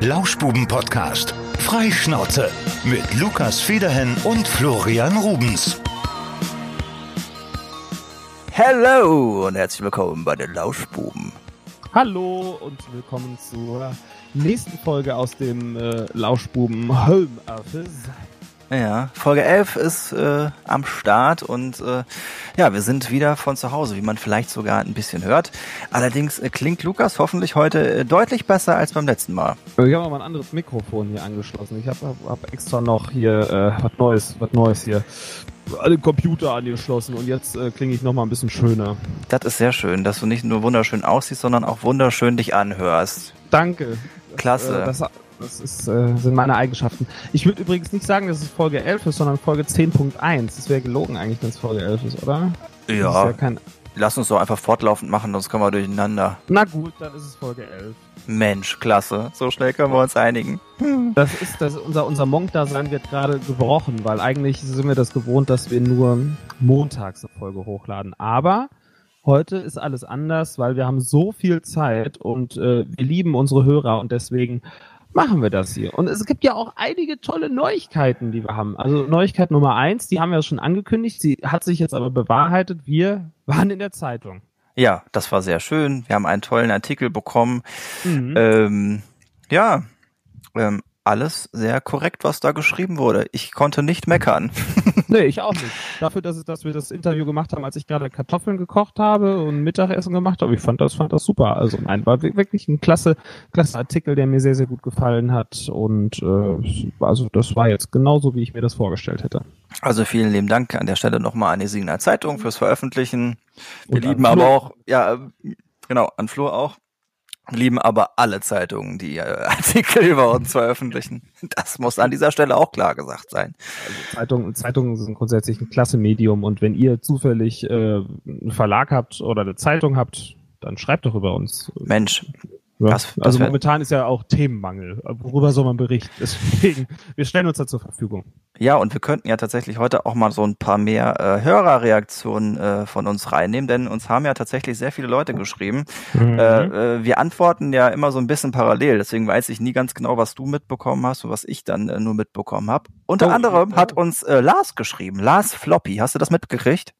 Lauschbuben-Podcast. Freischnauze. Mit Lukas Federhen und Florian Rubens. Hello und herzlich willkommen bei den Lauschbuben. Hallo und willkommen zur nächsten Folge aus dem äh, Lauschbuben Home Office. Ja, Folge 11 ist äh, am Start und äh, ja, wir sind wieder von zu Hause, wie man vielleicht sogar ein bisschen hört. Allerdings äh, klingt Lukas hoffentlich heute äh, deutlich besser als beim letzten Mal. Ich habe mal ein anderes Mikrofon hier angeschlossen. Ich habe hab, hab extra noch hier äh, was Neues, was Neues hier alle Computer angeschlossen und jetzt äh, klinge ich noch mal ein bisschen schöner. Das ist sehr schön, dass du nicht nur wunderschön aussiehst, sondern auch wunderschön dich anhörst. Danke. Klasse. Äh, das, das ist, äh, sind meine Eigenschaften. Ich würde übrigens nicht sagen, dass es Folge 11 ist, sondern Folge 10.1. Das wäre gelogen eigentlich, wenn es Folge 11 ist, oder? Ja, ja kein... lass uns doch einfach fortlaufend machen, sonst kommen wir durcheinander. Na gut, dann ist es Folge 11. Mensch, klasse. So schnell können wir uns einigen. Das ist, das unser, unser Monk-Dasein wird gerade gebrochen, weil eigentlich sind wir das gewohnt, dass wir nur montags eine Folge hochladen. Aber heute ist alles anders, weil wir haben so viel Zeit und äh, wir lieben unsere Hörer und deswegen machen wir das hier. Und es gibt ja auch einige tolle Neuigkeiten, die wir haben. Also Neuigkeit Nummer eins, die haben wir schon angekündigt, sie hat sich jetzt aber bewahrheitet. Wir waren in der Zeitung. Ja, das war sehr schön. Wir haben einen tollen Artikel bekommen. Mhm. Ähm, ja, ähm, alles sehr korrekt, was da geschrieben wurde. Ich konnte nicht meckern. nee, ich auch nicht. Dafür, dass, dass wir das Interview gemacht haben, als ich gerade Kartoffeln gekocht habe und Mittagessen gemacht habe, ich fand das, fand das super. Also nein, war wirklich ein klasse, klasse Artikel, der mir sehr, sehr gut gefallen hat. Und äh, also das war jetzt genauso, wie ich mir das vorgestellt hätte. Also vielen lieben Dank an der Stelle nochmal an die Signal Zeitung fürs Veröffentlichen. Wir lieben aber auch, ja, genau, an Flo auch lieben aber alle Zeitungen, die äh, Artikel über uns veröffentlichen. Das muss an dieser Stelle auch klar gesagt sein. Also Zeitungen, Zeitungen sind grundsätzlich ein klasse Medium und wenn ihr zufällig äh, einen Verlag habt oder eine Zeitung habt, dann schreibt doch über uns. Mensch, ja, das, das also momentan ist ja auch Themenmangel. Worüber soll man berichten? Deswegen, wir stellen uns da zur Verfügung. Ja, und wir könnten ja tatsächlich heute auch mal so ein paar mehr äh, Hörerreaktionen äh, von uns reinnehmen, denn uns haben ja tatsächlich sehr viele Leute geschrieben. Mhm. Äh, äh, wir antworten ja immer so ein bisschen parallel, deswegen weiß ich nie ganz genau, was du mitbekommen hast und was ich dann äh, nur mitbekommen habe. Unter oh, anderem hat uns äh, Lars geschrieben, Lars Floppy. Hast du das mitgekriegt?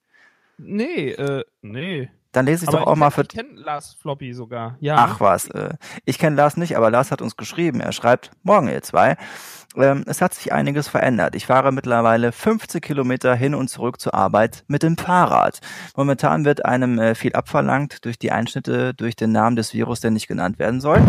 Nee, äh, nee. Dann lese ich aber doch auch ich mal für. Ich kenne Lars Floppy sogar. Ja. Ach was, äh, ich kenne Lars nicht, aber Lars hat uns geschrieben. Er schreibt, morgen ihr zwei. Ähm, es hat sich einiges verändert. Ich fahre mittlerweile 50 Kilometer hin und zurück zur Arbeit mit dem Fahrrad. Momentan wird einem äh, viel abverlangt durch die Einschnitte durch den Namen des Virus, der nicht genannt werden soll.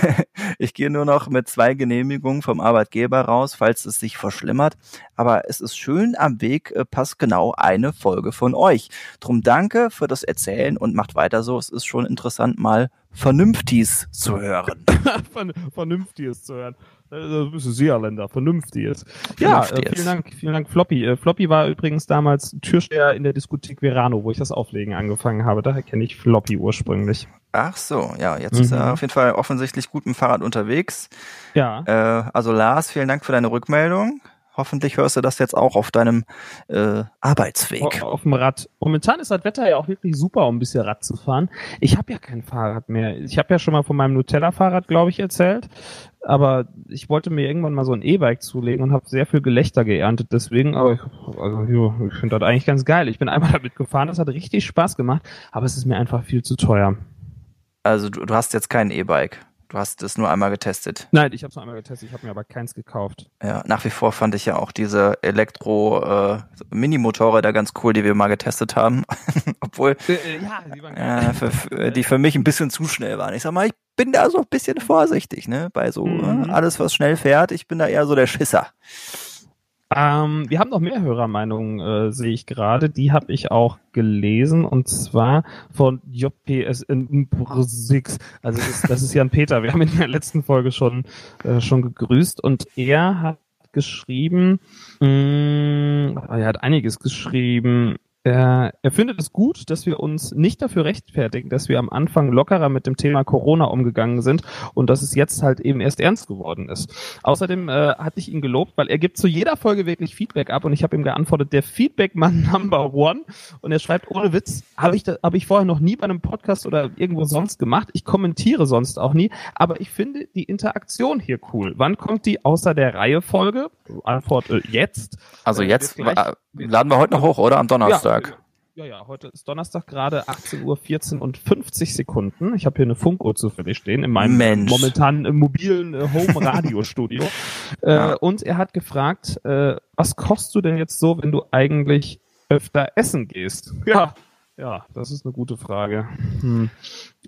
ich gehe nur noch mit zwei Genehmigungen vom Arbeitgeber raus, falls es sich verschlimmert. Aber es ist schön, am Weg äh, passt genau eine Folge von euch. Drum danke für das Erzählen und macht weiter so. Es ist schon interessant, mal Vernünftiges zu hören. Vernünftiges zu hören. Das bist du Seerländer, Vernünftiges. Ja, äh, vielen Dank, vielen Dank, Floppy. Äh, Floppy war übrigens damals Türsteher in der Diskothek Verano, wo ich das Auflegen angefangen habe. Daher kenne ich Floppy ursprünglich. Ach so, ja, jetzt mhm. ist er auf jeden Fall offensichtlich gut mit dem Fahrrad unterwegs. Ja. Äh, also Lars, vielen Dank für deine Rückmeldung. Hoffentlich hörst du das jetzt auch auf deinem äh, Arbeitsweg. Auf, auf dem Rad. Momentan ist das Wetter ja auch wirklich super, um ein bisschen Rad zu fahren. Ich habe ja kein Fahrrad mehr. Ich habe ja schon mal von meinem Nutella-Fahrrad, glaube ich, erzählt. Aber ich wollte mir irgendwann mal so ein E-Bike zulegen und habe sehr viel Gelächter geerntet. Deswegen, aber ich, also, jo, ich finde das eigentlich ganz geil. Ich bin einmal damit gefahren, das hat richtig Spaß gemacht, aber es ist mir einfach viel zu teuer. Also du, du hast jetzt kein E-Bike. Du hast es nur einmal getestet. Nein, ich habe es nur einmal getestet, ich habe mir aber keins gekauft. Ja, nach wie vor fand ich ja auch diese Elektro-Minimotorräder äh, ganz cool, die wir mal getestet haben. Obwohl äh, äh, ja, die, waren äh, für, für, die für mich ein bisschen zu schnell waren. Ich sag mal, ich bin da so ein bisschen vorsichtig, ne? Bei so mhm. äh, alles, was schnell fährt, ich bin da eher so der Schisser. Ähm, wir haben noch mehr Hörermeinungen, äh, sehe ich gerade. Die habe ich auch gelesen und zwar von JPSN 6. Also das, das ist Jan Peter. Wir haben in der letzten Folge schon äh, schon gegrüßt und er hat geschrieben, mh, mm, er hat einiges geschrieben. Er, er findet es gut, dass wir uns nicht dafür rechtfertigen, dass wir am Anfang lockerer mit dem Thema Corona umgegangen sind und dass es jetzt halt eben erst ernst geworden ist. Außerdem äh, hatte ich ihn gelobt, weil er gibt zu jeder Folge wirklich Feedback ab und ich habe ihm geantwortet, der Feedback-Mann Number One. Und er schreibt, ohne Witz, habe ich, hab ich vorher noch nie bei einem Podcast oder irgendwo sonst gemacht. Ich kommentiere sonst auch nie, aber ich finde die Interaktion hier cool. Wann kommt die außer der Reihe Folge? Antwort äh, jetzt. Also äh, jetzt gleich, laden wir heute noch hoch, oder? Am Donnerstag. Ja. Ja, ja, heute ist Donnerstag gerade 18 Uhr 14 und 50 Sekunden. Ich habe hier eine Funkuhr zufällig stehen in meinem Mensch. momentanen äh, mobilen äh, Home Radio Studio. äh, und er hat gefragt, äh, was kochst du denn jetzt so, wenn du eigentlich öfter essen gehst? Ja, ja, das ist eine gute Frage. Hm.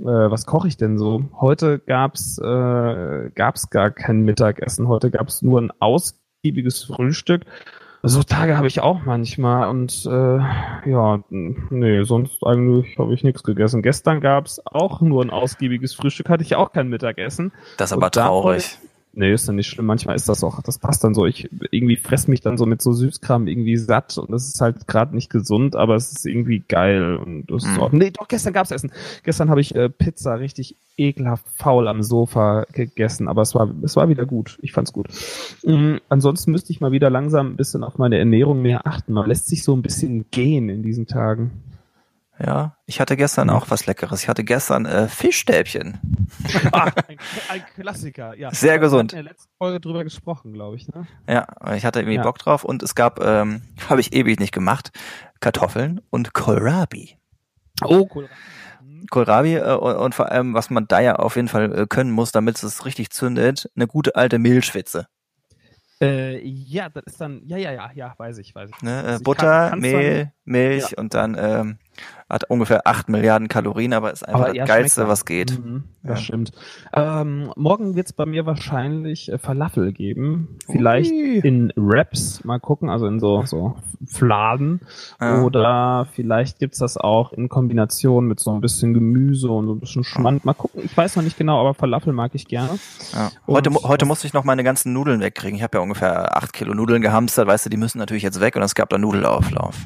Äh, was koche ich denn so? Heute gab's äh, gab's gar kein Mittagessen. Heute gab's nur ein ausgiebiges Frühstück so Tage habe ich auch manchmal und äh, ja, nee, sonst eigentlich habe ich nichts gegessen. Gestern gab's auch nur ein ausgiebiges Frühstück, hatte ich auch kein Mittagessen. Das ist aber traurig. Nee, ist dann nicht schlimm. Manchmal ist das auch, das passt dann so. Ich irgendwie fress mich dann so mit so Süßkram irgendwie satt und das ist halt gerade nicht gesund, aber es ist irgendwie geil und das ist mm. auch, nee, doch gestern gab's Essen. Gestern habe ich äh, Pizza richtig ekelhaft faul am Sofa gegessen, aber es war es war wieder gut. Ich fand's gut. Mhm, ansonsten müsste ich mal wieder langsam ein bisschen auf meine Ernährung mehr achten. Man lässt sich so ein bisschen gehen in diesen Tagen. Ja, ich hatte gestern auch was Leckeres. Ich hatte gestern äh, Fischstäbchen. ah, ein, ein, Klassiker, ja. Sehr gesund. In der letzten Folge drüber gesprochen, glaube ich. Ne? Ja, ich hatte irgendwie ja. Bock drauf und es gab, ähm, habe ich ewig nicht gemacht, Kartoffeln und Kohlrabi. Oh, Kohlrabi. Mhm. Kohlrabi äh, und, und, vor allem, was man da ja auf jeden Fall äh, können muss, damit es richtig zündet, eine gute alte Mehlschwitze. Äh, ja, das ist dann, ja, ja, ja, ja, weiß ich, weiß ich. Ne, äh, Butter, kann, Mehl, Milch ja. und dann ähm, hat ungefähr 8 Milliarden Kalorien, aber ist einfach aber das Geilste, was geht. Mhm, das ja. stimmt. Ähm, morgen wird es bei mir wahrscheinlich äh, Falafel geben. Vielleicht Ui. in Wraps, mal gucken, also in so, so Fladen. Ja. Oder vielleicht gibt's das auch in Kombination mit so ein bisschen Gemüse und so ein bisschen Schmand. Mal gucken, ich weiß noch nicht genau, aber Falafel mag ich gerne. Ja. Heute, heute musste ich noch meine ganzen Nudeln wegkriegen. Ich habe ja ungefähr 8 Kilo Nudeln gehamstert, weißt du, die müssen natürlich jetzt weg und es gab da Nudelauflauf.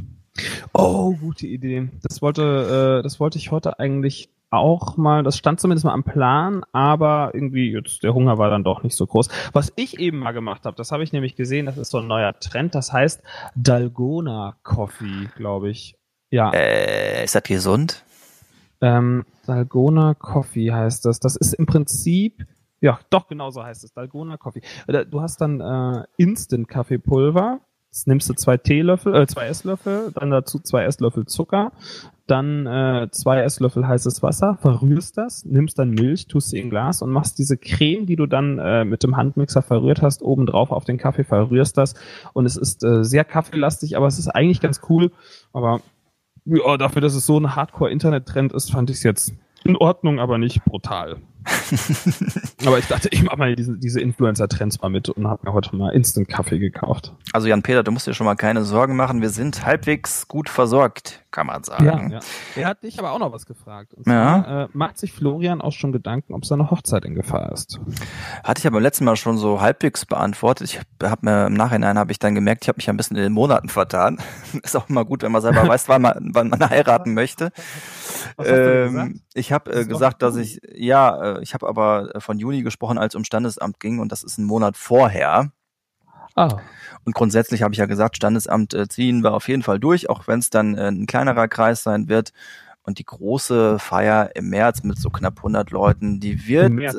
Oh, gute Idee. Das wollte, äh, das wollte ich heute eigentlich auch mal, das stand zumindest mal am Plan, aber irgendwie jetzt der Hunger war dann doch nicht so groß. Was ich eben mal gemacht habe, das habe ich nämlich gesehen, das ist so ein neuer Trend, das heißt Dalgona Coffee, glaube ich. Ja. Äh, ist das gesund? Ähm, Dalgona Coffee heißt das. Das ist im Prinzip ja, doch, genau so heißt es. Dalgona Coffee. Äh, du hast dann äh, Instant Kaffeepulver, Jetzt nimmst du zwei Teelöffel, äh, zwei Esslöffel, dann dazu zwei Esslöffel Zucker, dann äh, zwei Esslöffel heißes Wasser, verrührst das, nimmst dann Milch, tust sie in Glas und machst diese Creme, die du dann äh, mit dem Handmixer verrührt hast, oben drauf auf den Kaffee, verrührst das und es ist äh, sehr kaffeelastig, aber es ist eigentlich ganz cool, aber ja, dafür, dass es so ein Hardcore-Internet-Trend ist, fand ich es jetzt in Ordnung, aber nicht brutal. Aber ich dachte, ich mache mal diese, diese Influencer-Trends mal mit und habe mir heute mal Instant-Kaffee gekauft. Also Jan-Peter, du musst dir schon mal keine Sorgen machen. Wir sind halbwegs gut versorgt, kann man sagen. Ja, ja. Er hat dich aber auch noch was gefragt. Und zwar, ja. äh, macht sich Florian auch schon Gedanken, ob seine Hochzeit in Gefahr ist? Hatte ich aber beim letzten Mal schon so halbwegs beantwortet. Ich habe mir im Nachhinein habe ich dann gemerkt, ich habe mich ein bisschen in den Monaten vertan. ist auch immer gut, wenn man selber weiß, wann man, wann man heiraten möchte. Ähm, ich habe äh, gesagt, dass ich ja, äh, ich habe aber äh, von Juni gesprochen, als um Standesamt ging und das ist ein Monat vorher. Ah. Und grundsätzlich habe ich ja gesagt, Standesamt äh, ziehen wir auf jeden Fall durch, auch wenn es dann äh, ein kleinerer Kreis sein wird. Und die große Feier im März mit so knapp 100 Leuten, die wird Im, äh,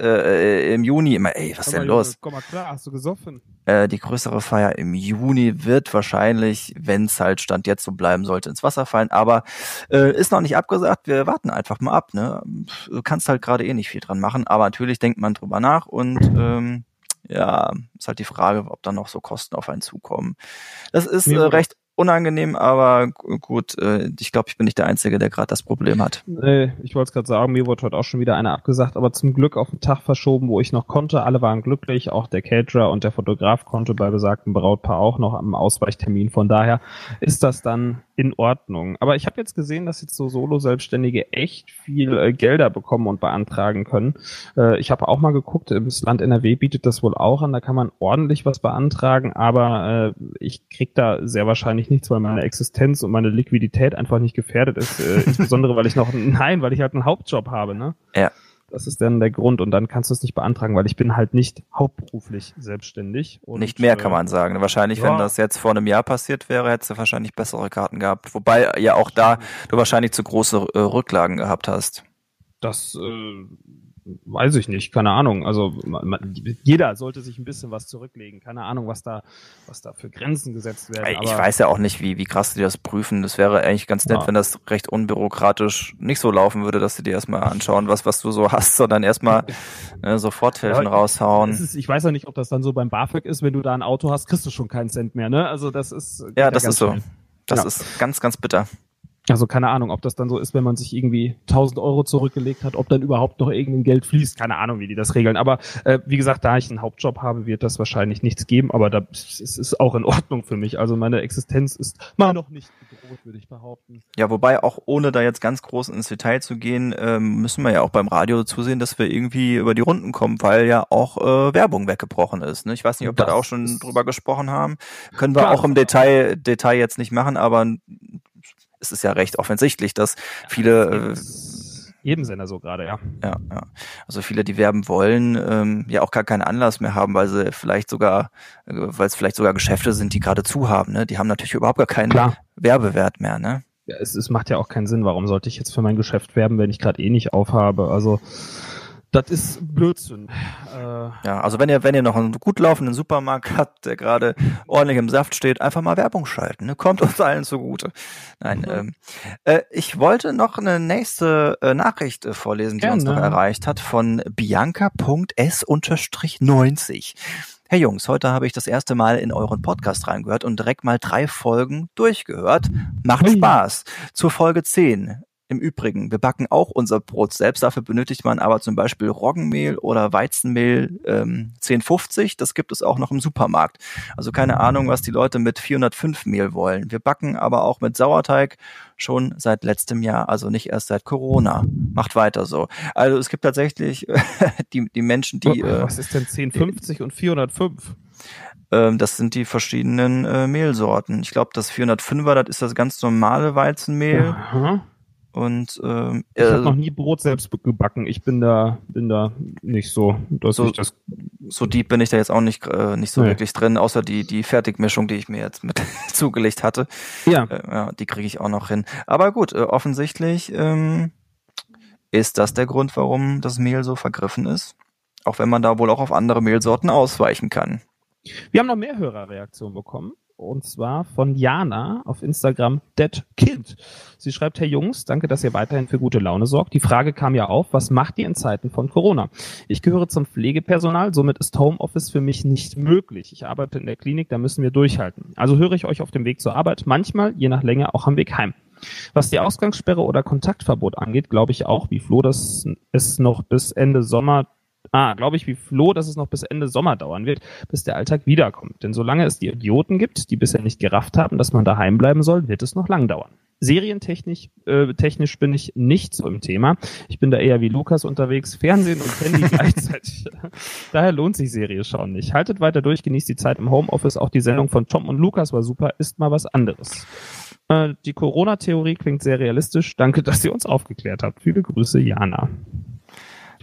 äh, im Juni immer, ey, was komm denn mal, los? Komm mal klar, hast du gesoffen? Äh, die größere Feier im Juni wird wahrscheinlich, wenn es halt Stand jetzt so bleiben sollte, ins Wasser fallen. Aber äh, ist noch nicht abgesagt, wir warten einfach mal ab. Ne? Du kannst halt gerade eh nicht viel dran machen, aber natürlich denkt man drüber nach und ähm, ja, ist halt die Frage, ob da noch so Kosten auf einen zukommen. Das ist äh, recht unangenehm, aber gut, äh, ich glaube, ich bin nicht der Einzige, der gerade das Problem hat. Nee, ich wollte es gerade sagen, mir wurde heute auch schon wieder einer abgesagt, aber zum Glück auf den Tag verschoben, wo ich noch konnte. Alle waren glücklich, auch der Caterer und der Fotograf konnte bei besagtem Brautpaar auch noch am Ausweichtermin. Von daher ist das dann in Ordnung. Aber ich habe jetzt gesehen, dass jetzt so Solo-Selbstständige echt viel äh, Gelder bekommen und beantragen können. Äh, ich habe auch mal geguckt, das Land NRW bietet das wohl auch an, da kann man ordentlich was beantragen, aber äh, ich krieg da sehr wahrscheinlich nichts, weil meine Existenz und meine Liquidität einfach nicht gefährdet ist. Äh, insbesondere, weil ich noch, nein, weil ich halt einen Hauptjob habe, ne? Ja. Das ist dann der Grund und dann kannst du es nicht beantragen, weil ich bin halt nicht hauptberuflich selbstständig. Und, nicht mehr kann man sagen. Wahrscheinlich, ja. wenn das jetzt vor einem Jahr passiert wäre, hättest du wahrscheinlich bessere Karten gehabt. Wobei ja auch da du wahrscheinlich zu große äh, Rücklagen gehabt hast. Das äh, weiß ich nicht, keine Ahnung. Also man, jeder sollte sich ein bisschen was zurücklegen. Keine Ahnung, was da, was da für Grenzen gesetzt werden. Ich weiß ja auch nicht, wie, wie krass die das prüfen. Das wäre eigentlich ganz nett, Ja. wenn das recht unbürokratisch nicht so laufen würde, dass sie dir erstmal anschauen, was, was du so hast, sondern erstmal ne, Soforthilfen Ja, raushauen. Ist, ich weiß ja nicht, ob das dann so beim BAföG ist, wenn du da ein Auto hast, kriegst du schon keinen Cent mehr, ne? Also das ist Ja, das ist so. Das Ja. ist ganz, ganz bitter. Also keine Ahnung, ob das dann so ist, wenn man sich irgendwie 1000 Euro zurückgelegt hat, ob dann überhaupt noch irgendein Geld fließt. Keine Ahnung, wie die das regeln. Aber äh, wie gesagt, da ich einen Hauptjob habe, wird das wahrscheinlich nichts geben. Aber da, es ist auch in Ordnung für mich. Also meine Existenz ist mal noch nicht bedroht, würde ich behaupten. Ja, wobei auch ohne da jetzt ganz groß ins Detail zu gehen, ähm, müssen wir ja auch beim Radio zusehen, dass wir irgendwie über die Runden kommen, weil ja auch äh, Werbung weggebrochen ist. Ne? Ich weiß nicht, ob wir da auch schon drüber gesprochen haben. Können wir Klar. auch im Detail, Detail jetzt nicht machen, aber es ist ja recht offensichtlich, dass viele, äh, jedem Sender so gerade, ja. ja, ja, also viele, die werben wollen, ähm, ja auch gar keinen Anlass mehr haben, weil sie vielleicht sogar, äh, weil es vielleicht sogar Geschäfte sind, die gerade zu haben. Ne? Die haben natürlich überhaupt gar keinen Klar. Werbewert mehr. Ne? Ja, es, es macht ja auch keinen Sinn. Warum sollte ich jetzt für mein Geschäft werben, wenn ich gerade eh nicht aufhabe? Also das ist Blödsinn. Äh, Ja, also wenn ihr, wenn ihr noch einen gut laufenden Supermarkt habt, der gerade ordentlich im Saft steht, einfach mal Werbung schalten. Ne? Kommt uns allen zugute. Nein, Mhm. ähm, äh, ich wollte noch eine nächste äh, Nachricht äh, vorlesen, die uns noch Gerne. erreicht hat von Bianca.s-90. Hey Jungs, heute habe ich das erste Mal in euren Podcast reingehört und direkt mal drei Folgen durchgehört. Macht. Spaß. Zur Folge 10. Im Übrigen, wir backen auch unser Brot selbst. Dafür benötigt man aber zum Beispiel Roggenmehl oder Weizenmehl ähm, 1050. Das gibt es auch noch im Supermarkt. Also keine Ahnung, was die Leute mit 405 Mehl wollen. Wir backen aber auch mit Sauerteig schon seit letztem Jahr, also nicht erst seit Corona. Macht weiter so. Also es gibt tatsächlich die, die Menschen, die, äh, was ist denn 1050 und 405? ähm, das sind die verschiedenen äh, Mehlsorten. Ich glaube, das 405er, das ist das ganz normale Weizenmehl. Aha. Und ähm, Ich habe äh, noch nie Brot selbst gebacken. Ich bin da, bin da nicht so, dass So- ich das. so deep bin ich da jetzt auch nicht, äh, nicht so Nee. wirklich drin, außer die, die Fertigmischung, die ich mir jetzt mit zugelegt hatte. Ja, Äh, ja, die kriege ich auch noch hin. Aber gut, äh, offensichtlich ähm, ist das der Grund, warum das Mehl so vergriffen ist. Auch wenn man da wohl auch auf andere Mehlsorten ausweichen kann. wir haben noch mehr Hörerreaktionen bekommen. Und zwar von Jana auf Instagram Dead Kind. Sie schreibt, Herr Jungs, danke, dass ihr weiterhin für gute Laune sorgt. Die Frage kam ja auf, was macht ihr in Zeiten von Corona? Ich gehöre zum Pflegepersonal, somit ist Homeoffice für mich nicht möglich. Ich arbeite in der Klinik, da müssen wir durchhalten. Also höre ich euch auf dem Weg zur Arbeit, manchmal, je nach Länge, auch am Weg heim. Was die Ausgangssperre oder Kontaktverbot angeht, glaube ich auch, wie Flo, dass es noch bis Ende Sommer Ah, glaube ich, wie Flo, dass es noch bis Ende Sommer dauern wird, bis der Alltag wiederkommt. Denn solange es die Idioten gibt, die bisher nicht gerafft haben, dass man daheim bleiben soll, wird es noch lang dauern. Serientechnisch äh, technisch bin ich nicht so im Thema. Ich bin da eher wie Lukas unterwegs, Fernsehen und Handy gleichzeitig. Daher lohnt sich Serie schauen nicht. Haltet weiter durch, genießt die Zeit im Homeoffice. Auch die Sendung von Tom und Lukas war super, ist mal was anderes. Äh, die Corona-Theorie klingt sehr realistisch. Danke, dass ihr uns aufgeklärt habt. Viele Grüße, Jana.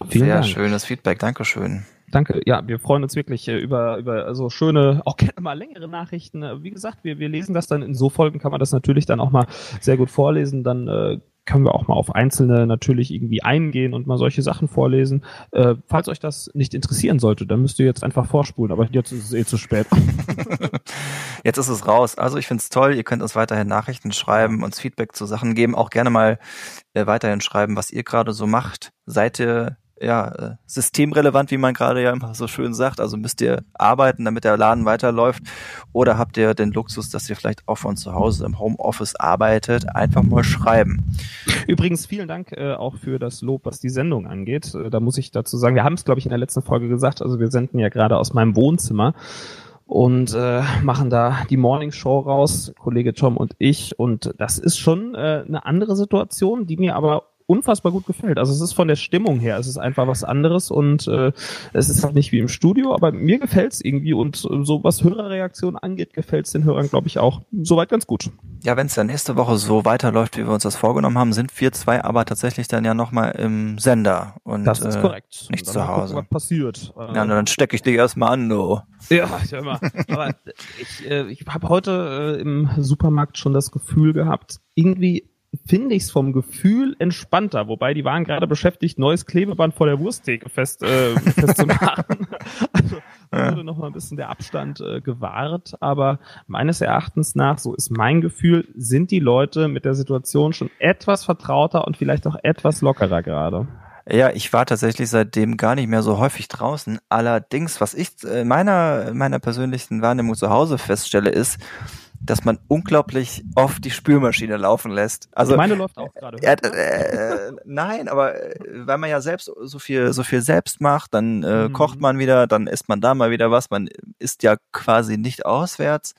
Vielen Sehr Dank. schönes Feedback, Dankeschön. Danke. Ja, wir freuen uns wirklich äh, über, über so schöne, auch gerne mal längere Nachrichten. Äh, Wie gesagt, wir, wir lesen das dann in so Folgen, kann man das natürlich dann auch mal sehr gut vorlesen. Dann äh, können wir auch mal auf einzelne natürlich irgendwie eingehen und mal solche Sachen vorlesen. Äh, falls euch das nicht interessieren sollte, dann müsst ihr jetzt einfach vorspulen, aber jetzt ist es eh zu spät. Jetzt ist es raus. Also ich finde es toll. Ihr könnt uns weiterhin Nachrichten schreiben, uns Feedback zu Sachen geben. Auch gerne mal äh, weiterhin schreiben, was ihr gerade so macht. Seid ihr ja äh, systemrelevant, wie man gerade ja immer so schön sagt? Also müsst ihr arbeiten, damit der Laden weiterläuft? Oder habt ihr den Luxus, dass ihr vielleicht auch von zu Hause im Homeoffice arbeitet? Einfach mal schreiben. Übrigens, vielen Dank äh, auch für das Lob, was die Sendung angeht. Äh, da muss ich dazu sagen, wir haben es, glaube ich, in der letzten Folge gesagt, also wir senden ja gerade aus meinem Wohnzimmer. und äh, machen da die Morning Show raus, Kollege Tom und ich. Und das ist schon äh, eine andere Situation, die mir aber unfassbar gut gefällt. Also es ist von der Stimmung her, es ist einfach was anderes und äh, es ist halt nicht wie im Studio, aber mir gefällt es irgendwie und so was Hörerreaktion angeht, gefällt es den Hörern, glaube ich, auch soweit ganz gut. Ja, wenn es dann nächste Woche so weiterläuft, wie wir uns das vorgenommen haben, sind wir zwei aber tatsächlich dann ja nochmal im Sender und das ist äh, korrekt. nicht zu Hause. Gucken, was passiert. Ja, dann stecke ich dich erstmal an, du. Ja, ich mal. Aber ich, äh, ich habe heute äh, im Supermarkt schon das Gefühl gehabt, irgendwie finde ich es vom Gefühl entspannter, wobei die waren gerade beschäftigt, neues Klebeband vor der Wursttheke fest, äh, festzumachen. also da wurde noch mal ein bisschen der Abstand äh, gewahrt, aber meines Erachtens nach, so ist mein Gefühl, sind die Leute mit der Situation schon etwas vertrauter und vielleicht auch etwas lockerer gerade. Ja, ich war tatsächlich seitdem gar nicht mehr so häufig draußen. Allerdings, was ich in meiner, meiner persönlichen Wahrnehmung zu Hause feststelle, ist, dass man unglaublich oft die Spülmaschine laufen lässt. Also Meine läuft auch gerade. Ja, äh, nein, aber äh, weil man ja selbst so viel, so viel selbst macht, dann äh, Mhm. kocht man wieder, dann isst man da mal wieder was. Man isst ja quasi nicht auswärts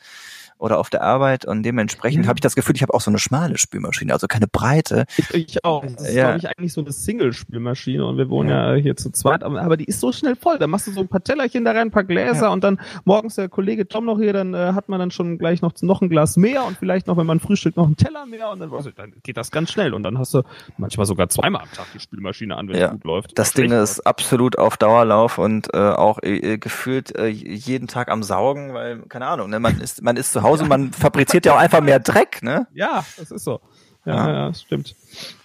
oder auf der Arbeit und dementsprechend Ja. habe ich das Gefühl, ich habe auch so eine schmale Spülmaschine, also keine breite. Ich, ich auch. Das ist, Ja. glaube ich, eigentlich so eine Single-Spülmaschine und wir wohnen ja. hier zu zweit, aber, aber die ist so schnell voll. Da machst du so ein paar Tellerchen da rein, ein paar Gläser Ja. und dann morgens der Kollege Tom noch hier, dann äh, hat man dann schon gleich noch, noch ein Glas mehr und vielleicht noch, wenn man frühstückt, noch einen Teller mehr und dann, ich, dann geht das ganz schnell und dann hast du manchmal sogar zweimal am Tag die Spülmaschine an, wenn Ja. es gut läuft. Das Ding ist absolut auf Dauerlauf und äh, auch äh, gefühlt äh, jeden Tag am Saugen, weil, keine Ahnung, ne, man ist, man ist zu Hause, man fabriziert ja auch einfach mehr Dreck, ne? Ja, das ist so. Ja, Ja. ja, das stimmt.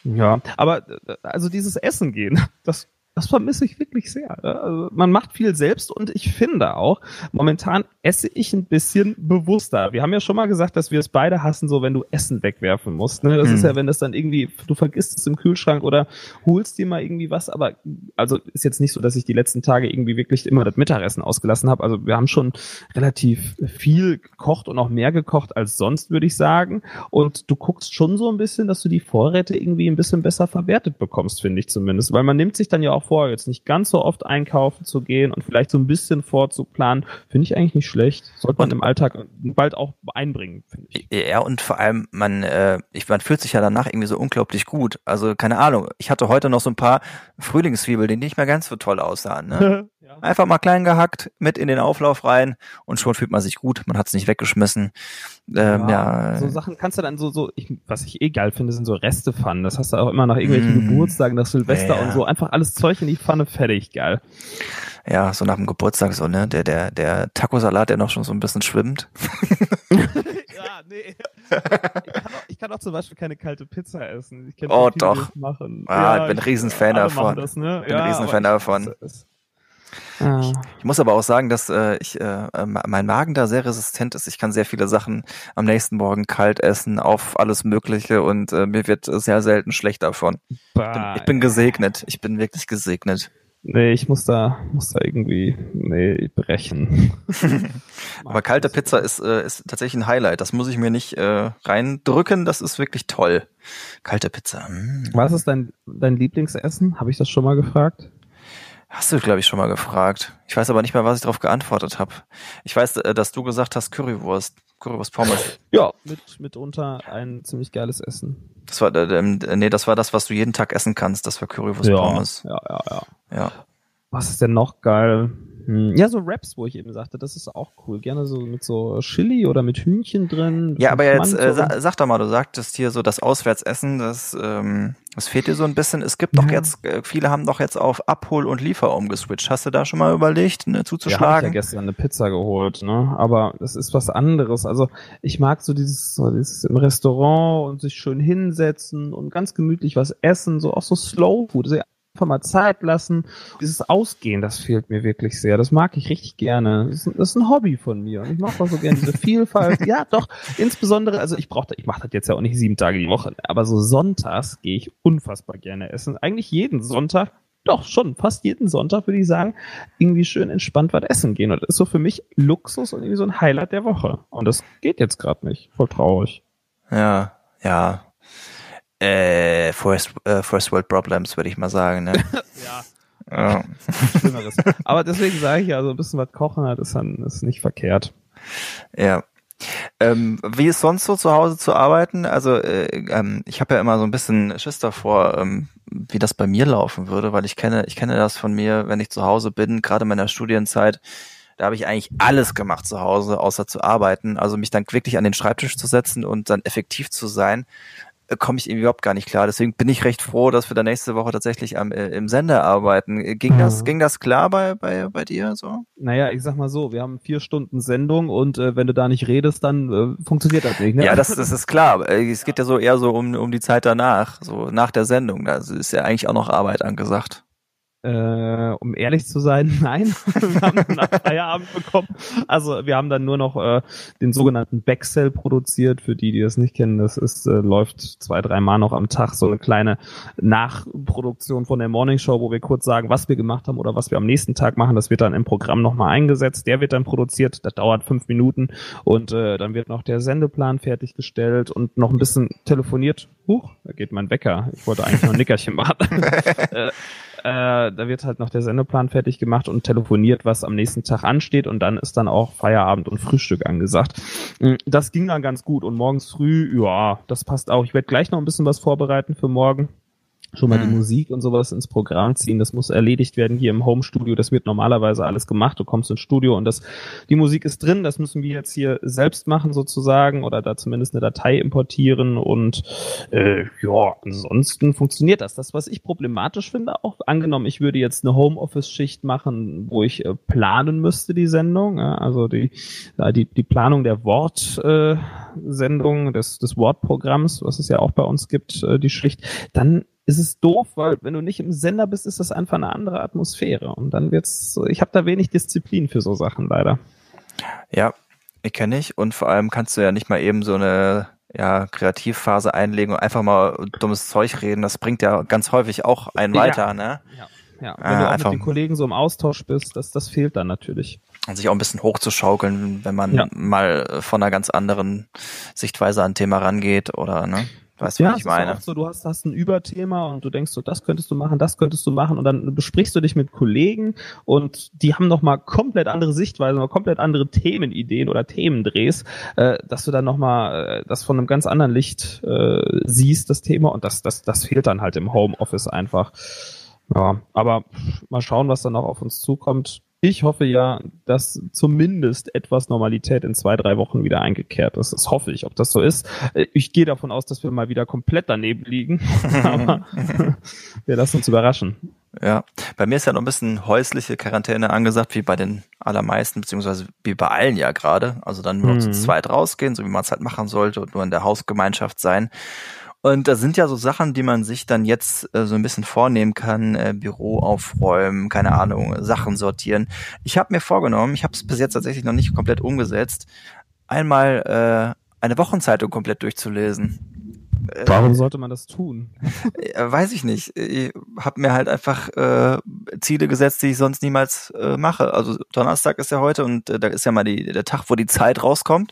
Ja, aber äh, also dieses Essen gehen, das das vermisse ich wirklich sehr. Ja, Also man macht viel selbst und ich finde auch, momentan esse ich ein bisschen bewusster. Wir haben ja schon mal gesagt, dass wir es beide hassen, so wenn du Essen wegwerfen musst. Ne? Das Hm. ist ja, wenn das dann irgendwie, du vergisst es im Kühlschrank oder holst dir mal irgendwie was, aber also ist jetzt nicht so, dass ich die letzten Tage irgendwie wirklich immer das Mittagessen ausgelassen habe. Also wir haben schon relativ viel gekocht und auch mehr gekocht als sonst, würde ich sagen. Und du guckst schon so ein bisschen, dass du die Vorräte irgendwie ein bisschen besser verwertet bekommst, finde ich zumindest. Weil man nimmt sich dann ja auch vor, jetzt nicht ganz so oft einkaufen zu gehen und vielleicht so ein bisschen vorzuplanen, finde ich eigentlich nicht schlecht. Sollte man im Alltag bald auch einbringen, finde ich. Ja, und vor allem, man, äh, ich, man fühlt sich ja danach irgendwie so unglaublich gut. Also, keine Ahnung, ich hatte heute noch so ein paar Frühlingszwiebeln, die nicht mehr ganz so toll aussahen. Ne? ja. Einfach mal klein gehackt, mit in den Auflauf rein und schon fühlt man sich gut, man hat es nicht weggeschmissen. Ähm, ja, So Sachen kannst du dann so, so ich, was ich eh geil finde, sind so Restepfannen. Das hast du auch immer nach irgendwelchen Mm. Geburtstagen, nach Silvester Ja. und so. Einfach alles Zeug in die Pfanne, fertig, geil. ja, so nach dem Geburtstag so, ne? Der, der, der Tacosalat, der noch schon so ein bisschen schwimmt. ja, nee. Ich kann, auch, ich kann auch zum Beispiel keine kalte Pizza essen. Oh, doch. Ah, ich bin ein Riesenfan davon. Das, ne? Bin ein Riesenfan davon. Ist, ah. Ich muss aber auch sagen, dass äh, ich äh, äh, mein Magen da sehr resistent ist. Ich kann sehr viele Sachen am nächsten Morgen kalt essen, auf alles Mögliche und äh, mir wird sehr selten schlecht davon. Ich bin, ich bin gesegnet. Ich bin wirklich gesegnet. Nee, ich muss da, muss da irgendwie, nee, brechen. Aber kalte Pizza ist, äh, ist tatsächlich ein Highlight. Das muss ich mir nicht äh, reindrücken. Das ist wirklich toll. Kalte Pizza. Mm. Was ist dein, dein Lieblingsessen? Habe ich das schon mal gefragt? Hast du, glaube ich, schon mal gefragt. Ich weiß aber nicht mehr, was ich darauf geantwortet habe. Ich weiß, äh, dass du gesagt hast Currywurst. Currywurst Pommes. Ja, mit, mitunter ein ziemlich geiles Essen. Das war, äh, ähm, nee, das war das, was du jeden Tag essen kannst. Das war Currywurst Pommes. ja, ja, ja. Ja. Was ist denn noch geil? Hm, Ja, so Wraps, wo ich eben sagte, das ist auch cool. Gerne so mit so Chili oder mit Hühnchen drin. Ja, aber jetzt äh, sa sag doch mal, du sagtest hier so das Auswärtsessen, das, ähm, das fehlt dir so ein bisschen. Es gibt doch Ja. jetzt, äh, viele haben doch jetzt auf Abhol und Liefer umgeswitcht. Hast du da schon mal überlegt, ne, Ja, hab ich ja zuzuschlagen? gestern eine Pizza geholt, ne? Aber das ist was anderes. Also ich mag so dieses, so dieses im Restaurant und sich schön hinsetzen und ganz gemütlich was essen, so auch so Slow Food. Einfach mal Zeit lassen. Dieses Ausgehen, das fehlt mir wirklich sehr. Das mag ich richtig gerne. Das ist, das ist ein Hobby von mir. Und ich mache auch so gerne diese Vielfalt. ja, doch. Insbesondere, also ich brauche, ich mache das jetzt ja auch nicht sieben Tage die Woche, aber so sonntags gehe ich unfassbar gerne essen. Eigentlich jeden Sonntag. Doch, schon, fast jeden Sonntag würde ich sagen, irgendwie schön entspannt was essen gehen. Und das ist so für mich Luxus und irgendwie so ein Highlight der Woche. Und das geht jetzt gerade nicht. Voll traurig. Ja, ja. Äh, First, äh, First World Problems, würde ich mal sagen. Ne? Ja. Ja. Schlimmeres. Aber deswegen sage ich ja, so ein bisschen was kochen hat, ist dann ist nicht verkehrt. Ja. Ähm, wie ist sonst so zu Hause zu arbeiten? Also äh, ähm, ich habe ja immer so ein bisschen Schiss davor, ähm, wie das bei mir laufen würde, weil ich kenne, ich kenne das von mir, wenn ich zu Hause bin, gerade in meiner Studienzeit, da habe ich eigentlich alles gemacht zu Hause, außer zu arbeiten. Also mich dann wirklich an den Schreibtisch zu setzen und dann effektiv zu sein, komme ich irgendwie überhaupt gar nicht klar. Deswegen bin ich recht froh, dass wir da nächste Woche tatsächlich am, äh, im Sender arbeiten. Äh, Ging das, Mhm. ging das klar bei, bei, bei dir so? Naja, ich sag mal so, wir haben vier Stunden Sendung und äh, wenn du da nicht redest, dann äh, funktioniert das nicht. Ne? Ja, das, das ist klar. äh, Es geht ja so eher so um, um die Zeit danach, so nach der Sendung. Da ist ja eigentlich auch noch Arbeit angesagt. Äh, um ehrlich zu sein, nein. wir haben dann nach Feierabend bekommen. Also wir haben dann nur noch äh, den sogenannten Backsell produziert. Für die, die das nicht kennen, das ist äh, läuft zwei, dreimal noch am Tag so eine kleine Nachproduktion von der Morning Show, wo wir kurz sagen, was wir gemacht haben oder was wir am nächsten Tag machen. Das wird dann im Programm nochmal eingesetzt. Der wird dann produziert. Das dauert fünf Minuten und äh, dann wird noch der Sendeplan fertiggestellt und noch ein bisschen telefoniert. Huch, da geht mein Wecker. Ich wollte eigentlich noch ein Nickerchen machen. äh, äh, da wird halt noch der Sendeplan fertig gemacht und telefoniert, was am nächsten Tag ansteht und dann ist dann auch Feierabend und Frühstück angesagt. Mm, Das ging dann ganz gut und morgens früh, ja, das passt auch. Ich werde gleich noch ein bisschen was vorbereiten für morgen. Schon mal die Mhm. Musik und sowas ins Programm ziehen. Das muss erledigt werden hier im Homestudio. Das wird normalerweise alles gemacht. Du kommst ins Studio und das, die Musik ist drin. Das müssen wir jetzt hier selbst machen sozusagen oder da zumindest eine Datei importieren und äh, ja, ansonsten funktioniert das. Das, was ich problematisch finde, auch angenommen, ich würde jetzt eine Homeoffice-Schicht machen, wo ich äh, planen müsste, die Sendung, ja, also die, ja, die, die Planung der Wortsendung, äh, Sendung, des, des Wortprogramms, was es ja auch bei uns gibt, äh, die Schicht, dann ist es doof, weil wenn du nicht im Sender bist, ist das einfach eine andere Atmosphäre. Und dann wird's, so- ich habe da wenig Disziplin für so Sachen leider. Ja, ich kenne ich. Und vor allem kannst du ja nicht mal eben so eine ja, Kreativphase einlegen und einfach mal dummes Zeug reden. Das bringt ja ganz häufig auch einen Ja. weiter, ne? Ja, wenn Ah, du auch einfach- mit den Kollegen so im Austausch bist, das, das fehlt dann natürlich. Und sich auch ein bisschen hochzuschaukeln, wenn man Ja. mal äh, von einer ganz anderen Sichtweise an ein Thema rangeht oder, ne? Weißt du, was es ich ja meine? oft so, du hast, hast ein Überthema und du denkst so, das könntest du machen, das könntest du machen und dann besprichst du dich mit Kollegen und die haben noch mal komplett andere Sichtweisen oder komplett andere Themenideen oder Themendrehs, äh, dass du dann noch mal äh, das von einem ganz anderen Licht äh, siehst, das Thema und das, das, das fehlt dann halt im Homeoffice einfach. Ja, aber mal schauen, was dann noch auf uns zukommt. Ich hoffe ja, dass zumindest etwas Normalität in zwei, drei Wochen wieder eingekehrt ist. Das hoffe ich, ob das so ist. Äh, Ich gehe davon aus, dass wir mal wieder komplett daneben liegen. Aber wir lassen uns überraschen. Ja, bei mir ist ja noch ein bisschen häusliche Quarantäne angesagt, wie bei den allermeisten, beziehungsweise wie bei allen ja gerade. Also dann nur noch zu Mhm. zweit rausgehen, so wie man es halt machen sollte und nur in der Hausgemeinschaft sein. Und da sind ja so Sachen, die man sich dann jetzt äh, so ein bisschen vornehmen kann, äh, Büro aufräumen, keine Ahnung, Sachen sortieren. Ich habe mir vorgenommen, ich habe es bis jetzt tatsächlich noch nicht komplett umgesetzt, einmal äh, eine Wochenzeitung komplett durchzulesen. Äh, Warum sollte man das tun? weiß ich nicht. Ich habe mir halt einfach äh, Ziele gesetzt, die ich sonst niemals äh, mache. Also Donnerstag ist ja heute und äh, da ist ja mal die, der Tag, wo die Zeit rauskommt.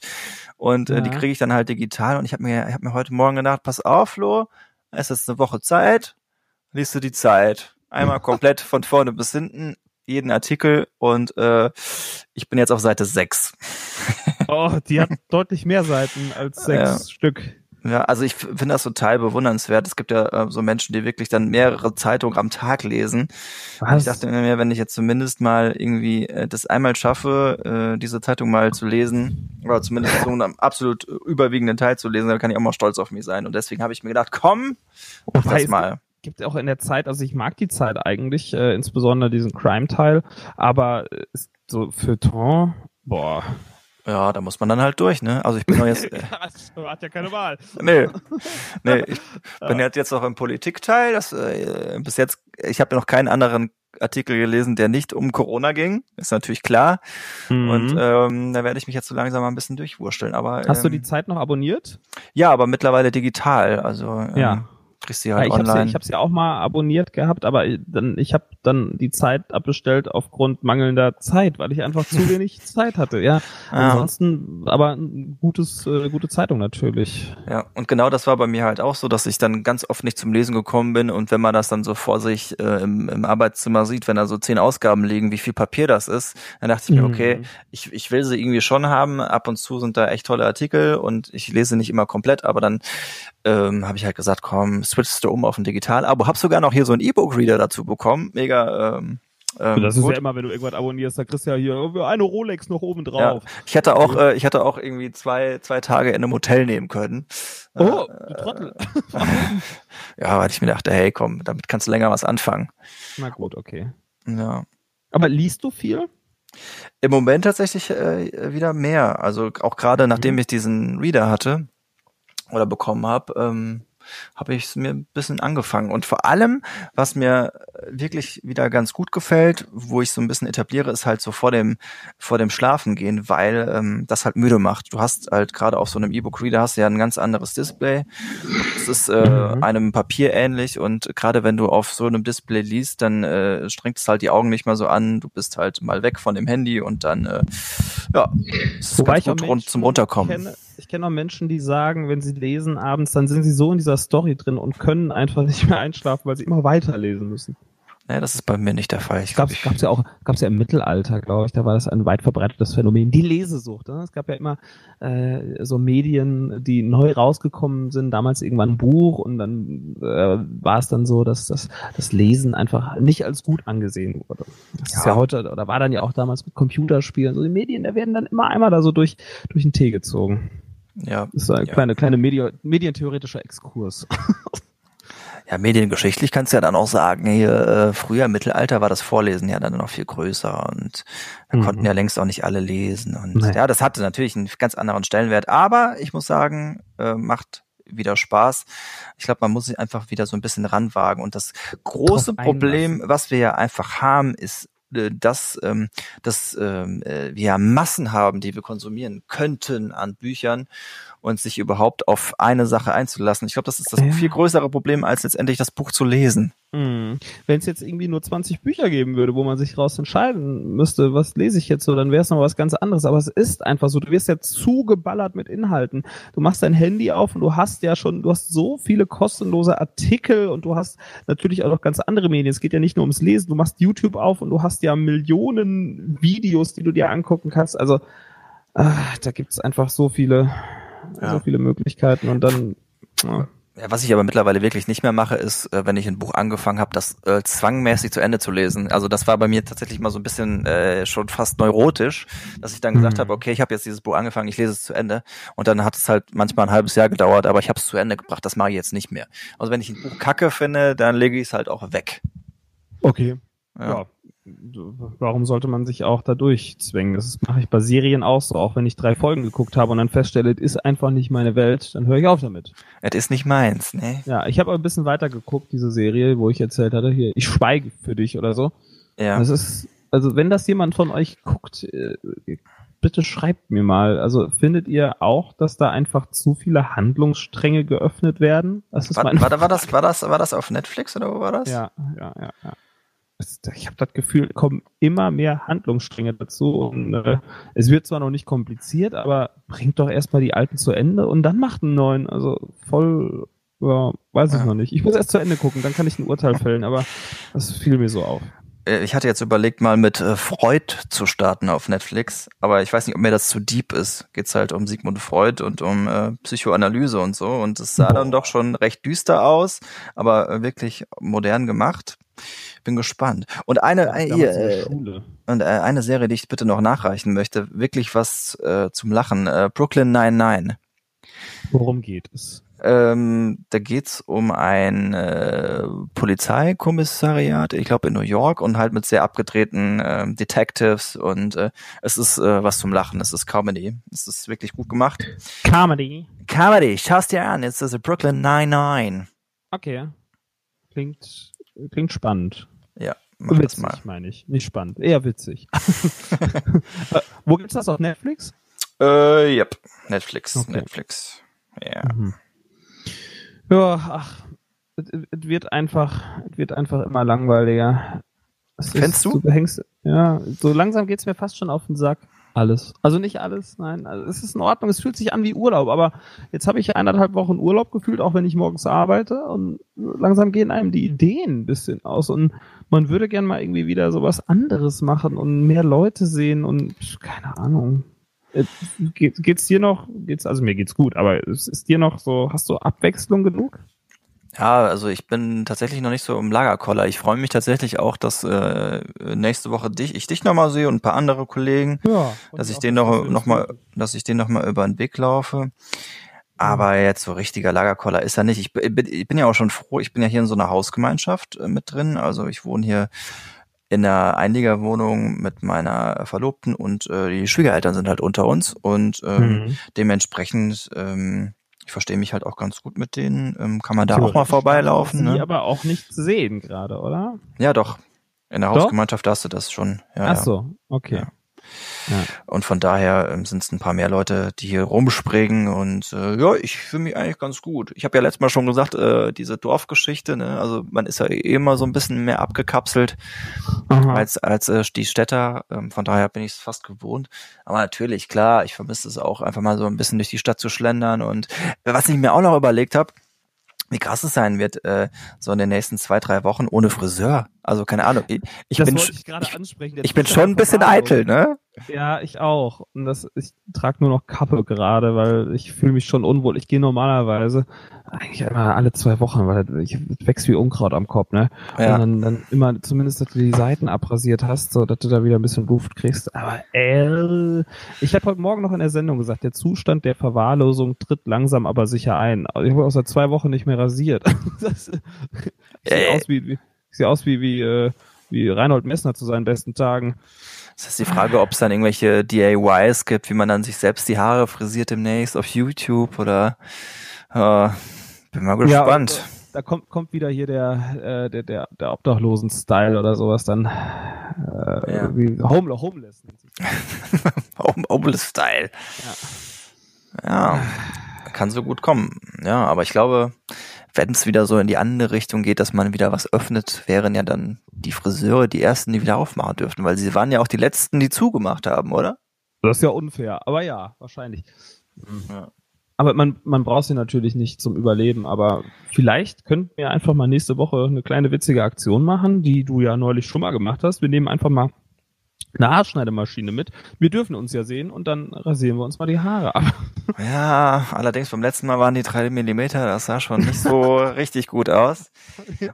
Und äh, die Ja. kriege ich dann halt digital. Und ich habe mir, ich hab mir heute Morgen gedacht, pass auf, Flo, es ist eine Woche Zeit, liest du die Zeit. Einmal komplett von vorne bis hinten, jeden Artikel und äh, ich bin jetzt auf Seite 6. Oh, die hat deutlich mehr Seiten als sechs Stück. Ja, also ich finde das total bewundernswert. Es gibt ja äh, so Menschen, die wirklich dann mehrere Zeitungen am Tag lesen. Und ich dachte mir, wenn ich jetzt zumindest mal irgendwie äh, das einmal schaffe, äh, diese Zeitung mal zu lesen, oder zumindest so einen absolut überwiegenden Teil zu lesen, dann kann ich auch mal stolz auf mich sein. Und deswegen habe ich mir gedacht, komm, mach Wobei das es mal. gibt auch in der Zeit, also ich mag die Zeit eigentlich, äh, insbesondere diesen Crime-Teil, aber äh, so Feuilleton, boah. Ja, da muss man dann halt durch, ne? Also ich bin doch jetzt, äh, hat ja keine Wahl. nee, nee, ich bin jetzt jetzt auch im Politikteil. Das äh, bis jetzt, ich habe noch keinen anderen Artikel gelesen, der nicht um Corona ging. Ist natürlich klar. Und Mhm. ähm, da werde ich mich jetzt so langsam mal ein bisschen durchwursteln. Aber Hast du ähm, die Zeit noch abonniert? Ja, aber mittlerweile digital. Also ähm, Ja. Kriegst du Ja, halt ich habe online. ja, ich hab's ja auch mal abonniert gehabt, aber dann ich habe dann die Zeit abbestellt aufgrund mangelnder Zeit, weil ich einfach zu wenig Zeit hatte. Ja, Ja. ansonsten aber ein gutes äh, gute Zeitung natürlich. Ja, und genau das war bei mir halt auch so, dass ich dann ganz oft nicht zum Lesen gekommen bin und wenn man das dann so vor sich äh, im, im Arbeitszimmer sieht, wenn da so zehn Ausgaben liegen, wie viel Papier das ist, dann dachte ich mir, Mhm. okay, ich, ich will sie irgendwie schon haben, ab und zu sind da echt tolle Artikel und ich lese nicht immer komplett, aber dann ähm, habe ich halt gesagt, komm, switchst du um auf ein Digital-Abo, hab sogar noch hier so einen E-Book-Reader dazu bekommen, mega ähm, ähm, das ist gut. ja immer, wenn du irgendwas abonnierst, da kriegst du ja hier eine Rolex noch oben Ja, drauf. ich hatte auch, äh, ich hatte auch irgendwie zwei, zwei Tage in einem Hotel nehmen können. Oh, Äh, du Trottel. Ja, weil ich mir dachte, hey, komm, damit kannst du länger was anfangen. Na gut, okay. Ja. Aber liest du viel? Im Moment tatsächlich äh, wieder mehr. Also auch gerade nachdem ich diesen Reader hatte oder bekommen habe, ähm, habe ich es mir ein bisschen angefangen. Und vor allem, was mir wirklich wieder ganz gut gefällt, wo ich so ein bisschen etabliere, ist halt so vor dem vor dem Schlafen gehen, weil ähm, das halt müde macht. Du hast halt gerade auf so einem E-Book-Reader hast du ja ein ganz anderes Display. Es ist äh, Mhm. einem Papier ähnlich und gerade wenn du auf so einem Display liest, dann äh, strengt es halt die Augen nicht mehr so an. Du bist halt mal weg von dem Handy und dann äh, ja, es ist ganz auch gut rund zum Runterkommen. Kenne, ich kenne auch Menschen, die sagen, wenn sie lesen abends, dann sind sie so in dieser Story drin und können einfach nicht mehr einschlafen, weil sie immer weiterlesen müssen. Nee, das ist bei mir nicht der Fall. Ich Gab glaube, es ja auch, gab's ja im Mittelalter, glaube ich, da war das ein weit verbreitetes Phänomen, die Lesesucht. Ne? Es gab ja immer äh, so Medien, die neu rausgekommen sind, damals irgendwann ein Buch und dann äh, war es dann so, dass das, das Lesen einfach nicht als gut angesehen wurde. Das ist Ja. ja heute, oder war dann ja auch damals mit Computerspielen, so die Medien, da werden dann immer einmal da so durch, durch den Tee gezogen. Ja, Das ist ein Ja. kleine, kleine Medi medientheoretischer Exkurs. ja, mediengeschichtlich kannst du ja dann auch sagen, hier, äh, früher im Mittelalter war das Vorlesen ja dann noch viel größer und da Mhm. konnten ja längst auch nicht alle lesen. Und Nee. ja, das hatte natürlich einen ganz anderen Stellenwert, aber ich muss sagen, äh, macht wieder Spaß. Ich glaube, man muss sich einfach wieder so ein bisschen ranwagen. Und das große Problem, was wir ja einfach haben, ist, dass, ähm, dass ähm, äh, wir ja Massen haben, die wir konsumieren könnten an Büchern und sich überhaupt auf eine Sache einzulassen. Ich glaube, das ist das Ja. viel größere Problem, als letztendlich das Buch zu lesen. Mhm. Wenn es jetzt irgendwie nur 20 Bücher geben würde, wo man sich raus entscheiden müsste, was lese ich jetzt so, dann wäre es noch was ganz anderes. Aber es ist einfach so, du wirst ja zugeballert mit Inhalten. Du machst dein Handy auf und du hast ja schon, du hast so viele kostenlose Artikel und du hast natürlich auch noch ganz andere Medien. Es geht ja nicht nur ums Lesen, du machst YouTube auf und du hast ja Millionen Videos, die du dir angucken kannst. Also ah, da gibt's einfach so viele, Ja. so viele Möglichkeiten und dann ja. Ja, was ich aber mittlerweile wirklich nicht mehr mache, ist, äh, wenn ich ein Buch angefangen habe, das äh, zwangmäßig zu Ende zu lesen. Also das war bei mir tatsächlich mal so ein bisschen äh, schon fast neurotisch, dass ich dann gesagt Mhm. habe, okay, ich habe jetzt dieses Buch angefangen, ich lese es zu Ende. Und dann hat es halt manchmal ein halbes Jahr gedauert, aber ich habe es zu Ende gebracht. Das mache ich jetzt nicht mehr. Also wenn ich ein Buch kacke finde, dann lege ich es halt auch weg. Okay. Ja. Ja. Warum sollte man sich auch da durchzwängen? Das mache ich bei Serien auch so. Auch wenn ich drei Folgen geguckt habe und dann feststelle, es ist einfach nicht meine Welt, dann höre ich auf damit. Es ist nicht meins, ne? Ja, ich habe aber ein bisschen weiter geguckt, diese Serie, wo ich erzählt hatte, hier, ich schweige für dich oder so. Ja. Das ist, also wenn das jemand von euch guckt, äh, bitte schreibt mir mal. Also findet ihr auch, dass da einfach zu viele Handlungsstränge geöffnet werden? Das ist War, war, war, das, war, das, war das auf Netflix oder wo war das? Ja, ja, ja, ja. Ich habe das Gefühl, kommen immer mehr Handlungsstränge dazu und äh, es wird zwar noch nicht kompliziert, aber bringt doch erstmal die alten zu Ende und dann macht einen neuen. Also voll, ja, weiß ich Ja. noch nicht. Ich muss erst zu Ende gucken, dann kann ich ein Urteil fällen, aber das fiel mir so auf. Äh, Ich hatte jetzt überlegt, mal mit äh, Freud zu starten auf Netflix, aber ich weiß nicht, ob mir das zu deep ist. Geht's halt um Sigmund Freud und um äh, Psychoanalyse und so. Und es sah dann Boah. doch schon recht düster aus, aber äh, wirklich modern gemacht. Bin gespannt. Und eine, äh, hier, äh, und äh, eine Serie, die ich bitte noch nachreichen möchte, wirklich was äh, zum Lachen. Äh, Brooklyn 99. Worum geht es? Ähm, da geht's um ein äh, Polizeikommissariat, ich glaube in New York und halt mit sehr abgedrehten ähm, Detectives und äh, es ist äh, was zum Lachen, es ist Comedy, es ist wirklich gut gemacht. Comedy. Comedy, schau's dir an, it's the Brooklyn 99. Okay. Klingt, klingt spannend. Ja, mach witzig, mal. meine ich. Nicht spannend, eher witzig. Äh, Wo gibt's das auf Netflix? Äh, yep, Netflix, Okay. Netflix. Ja. Mhm. Ja, ach, es, wird einfach, es wird einfach immer langweiliger. Es Findest du? Du hängst, ja, so langsam geht's mir fast schon auf den Sack. Alles. Also nicht alles, nein. Also es ist in Ordnung, es fühlt sich an wie Urlaub, aber jetzt habe ich eineinhalb Wochen Urlaub gefühlt, auch wenn ich morgens arbeite und langsam gehen einem die Ideen ein bisschen aus und man würde gern mal irgendwie wieder sowas anderes machen und mehr Leute sehen und keine Ahnung. Äh, Geht, geht's dir noch, geht's, also mir geht's gut, aber es ist dir noch so, hast du Abwechslung genug? Ja, also ich bin tatsächlich noch nicht so im Lagerkoller. Ich freue mich tatsächlich auch, dass äh, nächste Woche dich, ich dich nochmal sehe und ein paar andere Kollegen, Ja. dass ich den noch, noch mal, dass ich den noch mal über den Weg laufe. Aber jetzt so richtiger Lagerkoller ist er nicht. Ich bin, ich bin ja auch schon froh. Ich bin ja hier in so einer Hausgemeinschaft äh, mit drin. Also ich wohne hier in einer Einliegerwohnung mit meiner Verlobten und äh, die Schwiegereltern sind halt unter uns und ähm, Mhm. dementsprechend ähm, ich verstehe mich halt auch ganz gut mit denen. Ähm, kann man da auch mal vorbeilaufen. du Die Ne? aber auch nicht sehen gerade, oder? Ja, doch. In der Doch? Hausgemeinschaft hast du das schon. Ja, Ach so, okay. Ja. Und von daher ähm, sind es ein paar mehr Leute, die hier rumspringen und äh, ja, ich fühle mich eigentlich ganz gut. Ich habe ja letztes Mal schon gesagt, äh, diese Dorfgeschichte, ne, also man ist ja eh immer so ein bisschen mehr abgekapselt Aha. als als äh, die Städter. Ähm, von daher bin ich es fast gewohnt. Aber natürlich, klar, ich vermisse es auch einfach mal so ein bisschen durch die Stadt zu schlendern und äh, was ich mir auch noch überlegt habe, wie krass es sein wird, äh, so in den nächsten zwei, drei Wochen ohne Friseur. Also keine Ahnung. Ich, ich bin, ich ich, ich bin schon ein bisschen eitel, ne? Ja, ich auch. Und das, ich trage nur noch Kappe gerade, weil ich fühle mich schon unwohl. Ich gehe normalerweise eigentlich immer alle zwei Wochen, weil ich wächst wie Unkraut am Kopf, ne? Ja. Und dann, dann immer zumindest, dass du die Seiten abrasiert hast, so dass du da wieder ein bisschen Luft kriegst. Aber äh, ich habe heute Morgen noch in der Sendung gesagt, der Zustand der Verwahrlosung tritt langsam aber sicher ein. Ich habe auch seit zwei Wochen nicht mehr rasiert. Das, ich sehe Äh. aus wie, wie ich sehe aus wie wie äh, wie Reinhold Messner zu seinen besten Tagen. Das ist die Frage, ob es dann irgendwelche DIYs gibt, wie man dann sich selbst die Haare frisiert demnächst auf YouTube oder äh, bin mal Ja, gespannt. und, äh, da kommt, kommt wieder hier der, äh, der, der, der Obdachlosen-Style oder sowas dann. Äh, Ja. wie Home, Homeless. nennt sich das. Home- Homeless-Style. Ja. Kann so gut kommen. Ja, aber ich glaube, wenn es wieder so in die andere Richtung geht, dass man wieder was öffnet, wären ja dann die Friseure die ersten, die wieder aufmachen dürften, weil sie waren ja auch die letzten, die zugemacht haben, oder? Das ist ja unfair, aber ja, wahrscheinlich. Ja. Aber man, man braucht sie natürlich nicht zum Überleben, aber vielleicht könnten wir einfach mal nächste Woche eine kleine witzige Aktion machen, die du ja neulich schon mal gemacht hast. Wir nehmen einfach mal eine Haarschneidemaschine mit. Wir dürfen uns ja sehen und dann rasieren wir uns mal die Haare ab. Ja, allerdings beim letzten Mal waren die drei Millimeter, das sah schon nicht so richtig gut aus.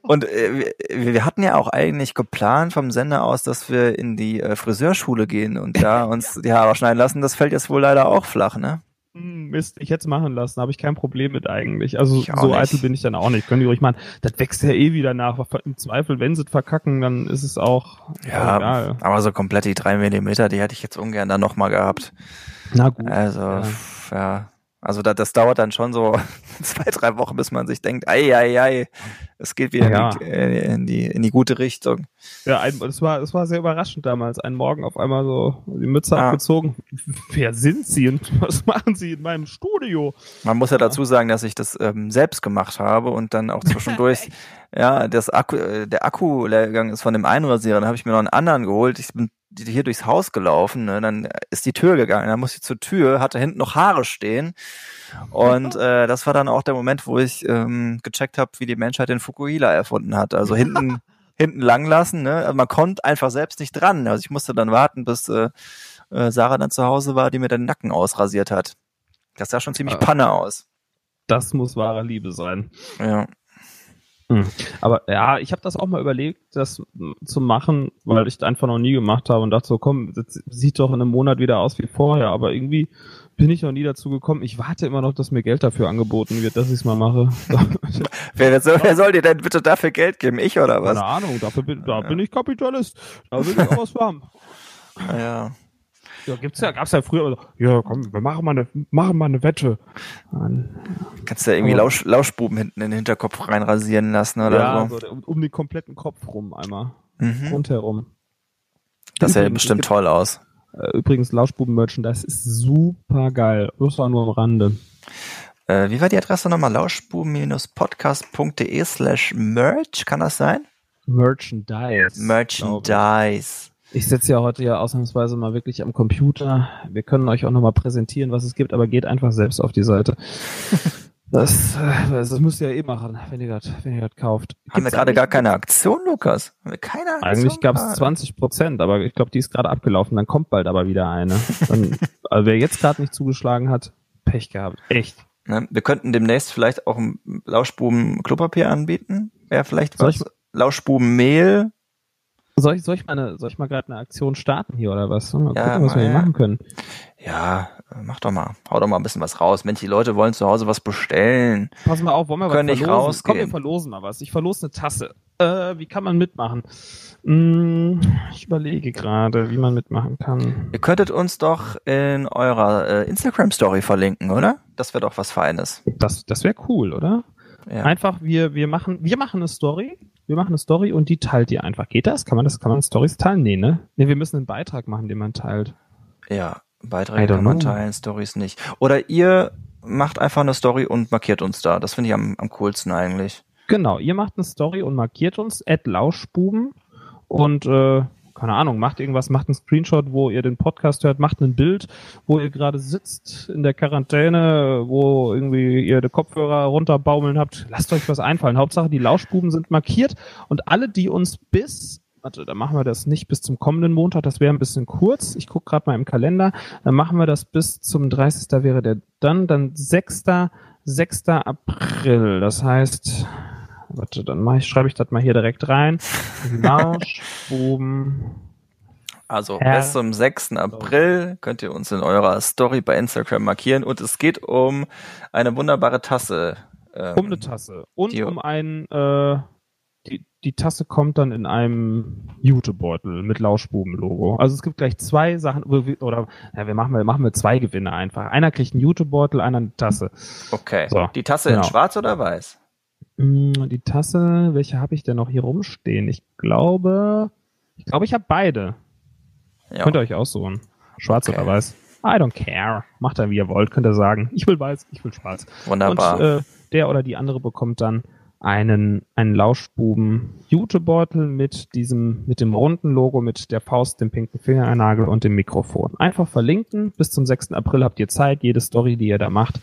Und äh, wir, wir hatten ja auch eigentlich geplant vom Sender aus, dass wir in die äh, Friseurschule gehen und da uns die Haare schneiden lassen. Das fällt jetzt wohl leider auch flach, ne? Hm, Mist, ich hätte es machen lassen, habe ich kein Problem mit eigentlich. Also so nicht. eitel bin ich dann auch nicht. Können die ruhig machen. Das wächst ja eh wieder nach. Im Zweifel, wenn sie es verkacken, dann ist es auch Ja, egal. aber so komplett die drei Millimeter, die hätte ich jetzt ungern dann nochmal gehabt. Na gut. Also, Ja. ja. Also da, das dauert dann schon so zwei, drei Wochen, bis man sich denkt, ei, ei, ei, es geht wieder Ja. in, die, äh, in, die, in die gute Richtung. Ja, ein, das war, das war sehr überraschend damals. Einen Morgen auf einmal so die Mütze Ah. abgezogen. Wer sind Sie und was machen Sie in meinem Studio? Man muss ja dazu sagen, dass ich das ähm, selbst gemacht habe und dann auch zwischendurch, ja, das Akku, äh, der Akku leer gegangen ist von dem Einrasierer, dann habe ich mir noch einen anderen geholt. Ich bin hier durchs Haus gelaufen, ne? dann ist die Tür gegangen, dann musste ich zur Tür, hatte hinten noch Haare stehen und äh, das war dann auch der Moment, wo ich ähm, gecheckt habe, wie die Menschheit den Fukuhila erfunden hat. Also hinten hinten lang lassen, ne? Also man konnte einfach selbst nicht dran. Also ich musste dann warten, bis äh, äh, Sarah dann zu Hause war, die mir den Nacken ausrasiert hat. Das sah schon ziemlich Ah. Panne aus. Das muss wahre Liebe sein. Ja. Aber ja, ich habe das auch mal überlegt, das zu machen, weil ich das einfach noch nie gemacht habe und dachte so, komm, das sieht doch in einem Monat wieder aus wie vorher, aber irgendwie bin ich noch nie dazu gekommen. Ich warte immer noch, dass mir Geld dafür angeboten wird, dass ich es mal mache. Wer, soll, wer soll dir denn bitte dafür Geld geben? Ich oder was? Keine Ahnung, dafür bin, da bin ich Kapitalist. Da will ich auch was haben. Ja. Ja, gibt's ja, gab's ja früher. immer so, Ja, komm, wir machen mal eine, machen mal eine Wette. Kannst du ja irgendwie Lausch, Lauschbuben hinten in den Hinterkopf reinrasieren lassen oder ja, so. so, um, um den kompletten Kopf rum einmal. Mhm. Rundherum. Das Übrigens, bestimmt es toll aus. Äh, Übrigens, Lauschbuben-Merchandise ist super geil. Das war nur am Rande. Äh, wie war die Adresse nochmal? Lauschbuben-podcast.de slash merch, kann das sein? Merchandise. Merchandise. Ich sitze ja heute ja ausnahmsweise mal wirklich am Computer. Wir können euch auch nochmal präsentieren, was es gibt, aber geht einfach selbst auf die Seite. Das, äh, das müsst ihr ja eh machen, wenn ihr das wenn ihr das kauft. Haben wir gerade gar keine Aktion, Lukas? Haben wir keine Aktion? Eigentlich gab es gerade? 20 Prozent, aber ich glaube, die ist gerade abgelaufen. Dann kommt bald aber wieder eine. Dann, also wer jetzt gerade nicht zugeschlagen hat, Pech gehabt. Echt. Ne? Wir könnten demnächst vielleicht auch ein Lauschbuben-Klopapier anbieten. Wäre vielleicht was. Lauschbuben-Mehl. Soll ich, soll ich mal eine, soll ich mal gerade eine Aktion starten hier oder was? Mal Ja, gucken, was wir hier mal, machen können. Ja, mach doch mal. Hau doch mal ein bisschen was raus. Mensch, die Leute wollen zu Hause was bestellen. Pass mal auf, wollen wir Können was nicht verlosen? rausgehen. Komm, wir verlosen mal was. Ich verlose eine Tasse. Äh, wie kann man mitmachen? Hm, ich überlege gerade, wie man mitmachen kann. Ihr könntet uns doch in eurer äh, Instagram-Story verlinken, oder? Das wäre doch was Feines. Das, das wäre cool, oder? Ja. Einfach, wir, wir machen, wir machen eine Story. Wir machen eine Story und die teilt ihr einfach. Geht das? Kann man das, kann man Stories teilen? Nee, ne? Nee, wir müssen einen Beitrag machen, den man teilt. Ja, Beiträge kann man teilen, Stories nicht. Oder ihr macht einfach eine Story und markiert uns da. Das finde ich am, am coolsten eigentlich. Genau, ihr macht eine Story und markiert uns, at Lauschbuben und äh, keine Ahnung, macht irgendwas, macht einen Screenshot, wo ihr den Podcast hört, macht ein Bild, wo ihr gerade sitzt in der Quarantäne, wo irgendwie ihr die Kopfhörer runterbaumeln habt. Lasst euch was einfallen. Hauptsache, die Lauschbuben sind markiert und alle, die uns bis Warte, dann machen wir das nicht bis zum kommenden Montag, das wäre ein bisschen kurz. Ich gucke gerade mal im Kalender. Dann machen wir das bis zum 30. wäre der dann, dann 6. 6. April. Das heißt, warte, dann mach ich, schreibe ich das mal hier direkt rein. Lauschbuben. Also Ja. bis zum 6. April könnt ihr uns in eurer Story bei Instagram markieren und es geht um eine wunderbare Tasse. Ähm, Um eine Tasse. Und die- um ein, äh, die, die Tasse kommt dann in einem Jutebeutel mit Lauschbuben-Logo. Also es gibt gleich zwei Sachen, oder, ja, wir machen, wir machen wir zwei Gewinne einfach. Einer kriegt einen Jutebeutel, einer eine Tasse. Okay. So, Die Tasse in genau. schwarz oder weiß? Mm, Die Tasse, welche habe ich denn noch hier rumstehen? Ich glaube, ich glaube, ich habe beide. Ja. Könnt ihr euch aussuchen. Schwarz Okay. oder weiß. I don't care. Macht da wie ihr wollt, könnt ihr sagen. Ich will weiß, ich will schwarz. Wunderbar. Und äh, der oder die andere bekommt dann einen, einen Lauschbuben-Jutebeutel mit diesem, mit dem runden Logo, mit der Faust, dem pinken Fingernagel und dem Mikrofon. Einfach verlinken. Bis zum 6. April habt ihr Zeit. Jede Story, die ihr da macht,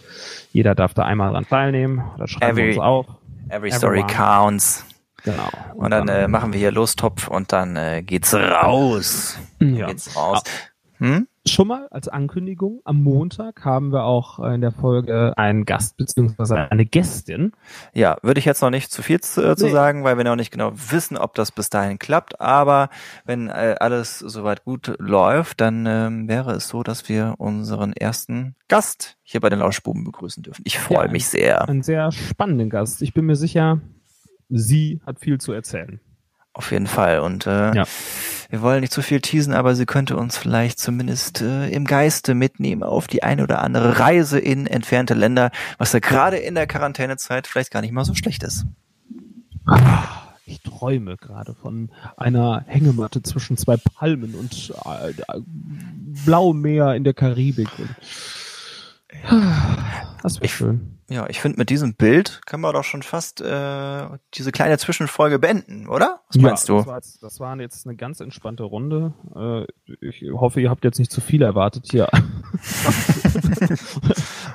jeder darf da einmal dran teilnehmen. Oder schreiben wir Every- uns auf. Every story everyone. counts. Genau. Und dann äh, machen wir hier Lostopf und dann äh, geht's raus. ja. Geht's raus. Hm? Schon mal als Ankündigung, am Montag haben wir auch in der Folge einen Gast beziehungsweise eine Gästin. Ja, würde ich jetzt noch nicht zu viel zu, äh, zu Nee. sagen, weil wir noch nicht genau wissen, ob das bis dahin klappt. Aber wenn äh, alles soweit gut läuft, dann ähm, wäre es so, dass wir unseren ersten Gast hier bei den Lauschbuben begrüßen dürfen. Ich freue Ja. mich sehr. Einen sehr spannenden Gast. Ich bin mir sicher, sie hat viel zu erzählen. Auf jeden Fall. Und äh, Ja. Wir wollen nicht zu viel teasen, aber sie könnte uns vielleicht zumindest äh, im Geiste mitnehmen auf die eine oder andere Reise in entfernte Länder, was ja gerade in der Quarantänezeit vielleicht gar nicht mal so schlecht ist. Ich träume gerade von einer Hängematte zwischen zwei Palmen und äh, äh, blauem Meer in der Karibik. Und, das wäre schön. Ja, ich finde, mit diesem Bild können wir doch schon fast äh, diese kleine Zwischenfolge beenden, oder? Was meinst ja, du? Das war, jetzt, das war jetzt eine ganz entspannte Runde. Äh, ich hoffe, ihr habt jetzt nicht zu viel erwartet hier.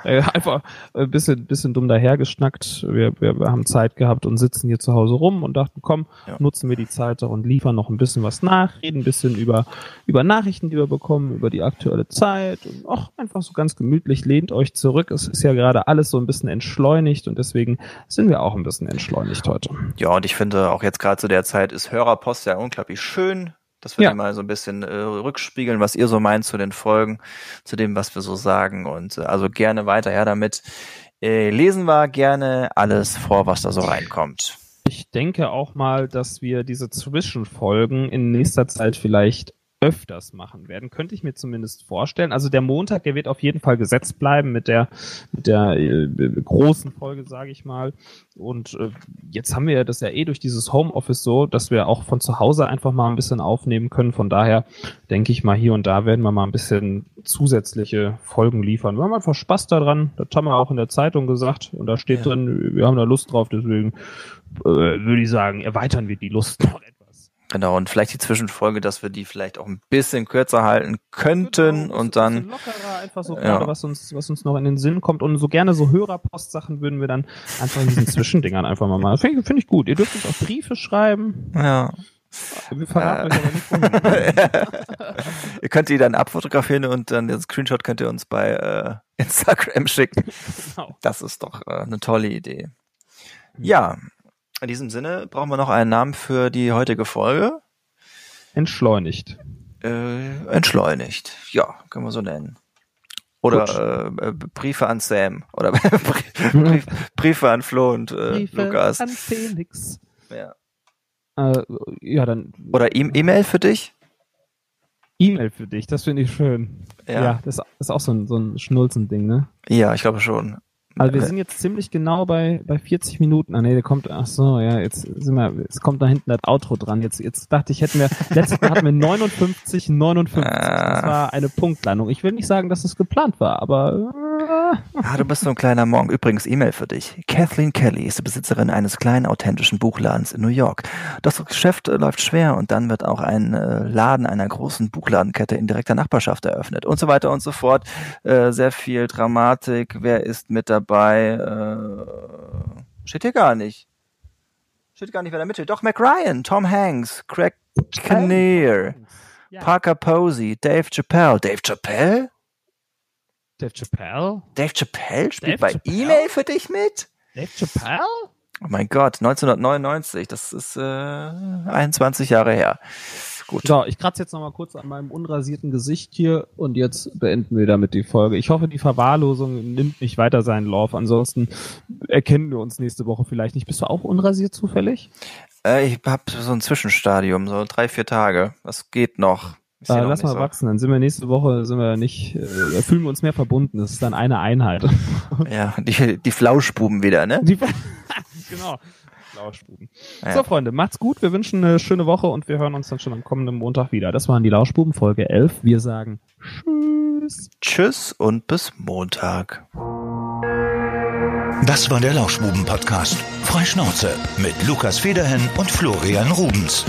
Äh, Einfach ein bisschen, bisschen dumm dahergeschnackt. Wir, wir, wir haben Zeit gehabt und sitzen hier zu Hause rum und dachten, komm, Ja. nutzen wir die Zeit doch und liefern noch ein bisschen was nach, reden ein bisschen über, über Nachrichten, die wir bekommen, über die aktuelle Zeit und auch einfach so ganz gemütlich, lehnt euch zurück. Es ist ja gerade alles so ein bisschen entschleunigt und deswegen sind wir auch ein bisschen entschleunigt heute. Ja, und ich finde auch jetzt gerade zu der Zeit ist Hörerpost ja unglaublich schön, dass wir Ja. mal so ein bisschen äh, rückspiegeln, was ihr so meint zu den Folgen, zu dem, was wir so sagen. Und äh, also gerne weiter her damit. Äh, lesen wir gerne alles vor, was da so reinkommt. Ich denke auch mal, dass wir diese Zwischenfolgen in nächster Zeit vielleicht öfters machen werden, könnte ich mir zumindest vorstellen. Also der Montag, der wird auf jeden Fall gesetzt bleiben mit der mit der äh, großen Folge, sage ich mal. Und äh, jetzt haben wir das ja eh durch dieses Homeoffice so, dass wir auch von zu Hause einfach mal ein bisschen aufnehmen können. Von daher denke ich mal hier und da werden wir mal ein bisschen zusätzliche Folgen liefern. Wir haben einfach Spaß daran. Das haben wir auch in der Zeitung gesagt und da steht ja. drin, wir haben da Lust drauf. Deswegen äh, würde ich sagen, erweitern wir die Lust noch Genau, und vielleicht die Zwischenfolge, dass wir die vielleicht auch ein bisschen kürzer halten könnten genau, und dann. Lockerer, einfach so ja. gerade, was uns, was uns noch in den Sinn kommt. Und so gerne so Hörerpostsachen würden wir dann einfach in diesen Zwischendingern einfach mal machen. Finde find ich gut. Ihr dürft uns auch Briefe schreiben. Ja. Wir verraten äh. euch aber nicht Ihr könnt die dann abfotografieren und dann den Screenshot könnt ihr uns bei äh, Instagram schicken. Genau. Das ist doch äh, eine tolle Idee. Ja, in diesem Sinne brauchen wir noch einen Namen für die heutige Folge. Entschleunigt. Äh, entschleunigt. Ja, können wir so nennen. Oder äh, Briefe an Sam. Oder Brief, Briefe an Flo und äh, Briefe Lukas. An Felix. Ja. Äh, ja, dann. Oder e E-Mail für dich? E-Mail für dich, das finde ich schön. Ja. ja, das ist auch so ein, so ein Schnulzen-Ding, ne? Ja, ich glaube schon. Also wir sind jetzt ziemlich genau bei, bei 40 Minuten. Ah nee, der kommt, ach so, ja, jetzt sind wir, jetzt kommt da hinten das Outro dran. Jetzt, jetzt dachte ich, hätten wir, letztes Mal hatten wir 59, 59. Das ah. war eine Punktlandung. Ich will nicht sagen, dass es geplant war, aber Ah, du bist so ein kleiner Morgen. Übrigens, E-Mail für dich. Kathleen Kelly ist die Besitzerin eines kleinen authentischen Buchladens in New York. Das Geschäft äh, läuft schwer und dann wird auch ein äh, Laden einer großen Buchladenkette in direkter Nachbarschaft eröffnet und so weiter und so fort. Äh, sehr viel Dramatik. Wer ist mit dabei? Äh, steht hier gar nicht. Steht gar nicht, wer da mitspielt. Doch, Mac Ryan, Tom Hanks, Craig Kinnear, ja. Parker Posey, Dave Chappelle. Dave Chappelle? Dave Chappelle? Dave Chappelle spielt Dave bei E-Mail für dich mit? Dave Chappelle? Oh mein Gott, 1999, das ist äh, 21 Jahre her. Gut. So, ich kratze jetzt nochmal kurz an meinem unrasierten Gesicht hier und jetzt beenden wir damit die Folge. Ich hoffe, die Verwahrlosung nimmt nicht weiter seinen Lauf. Ansonsten erkennen wir uns nächste Woche vielleicht nicht. Bist du auch unrasiert zufällig? Äh, ich habe so ein Zwischenstadium, so drei, vier Tage. Das geht noch. Äh, lass mal so. wachsen, dann sind wir nächste Woche, sind wir nicht, äh, fühlen wir uns mehr verbunden. Das ist dann eine Einheit. ja, die, die Flauschbuben wieder, ne? Die, genau. Lauschbuben. Ja. So, Freunde, macht's gut. Wir wünschen eine schöne Woche und wir hören uns dann schon am kommenden Montag wieder. Das waren die Lauschbuben, Folge 11. Wir sagen Tschüss. Tschüss und bis Montag. Das war der Lauschbuben-Podcast. Freischnauze mit Lukas Federhen und Florian Rubens.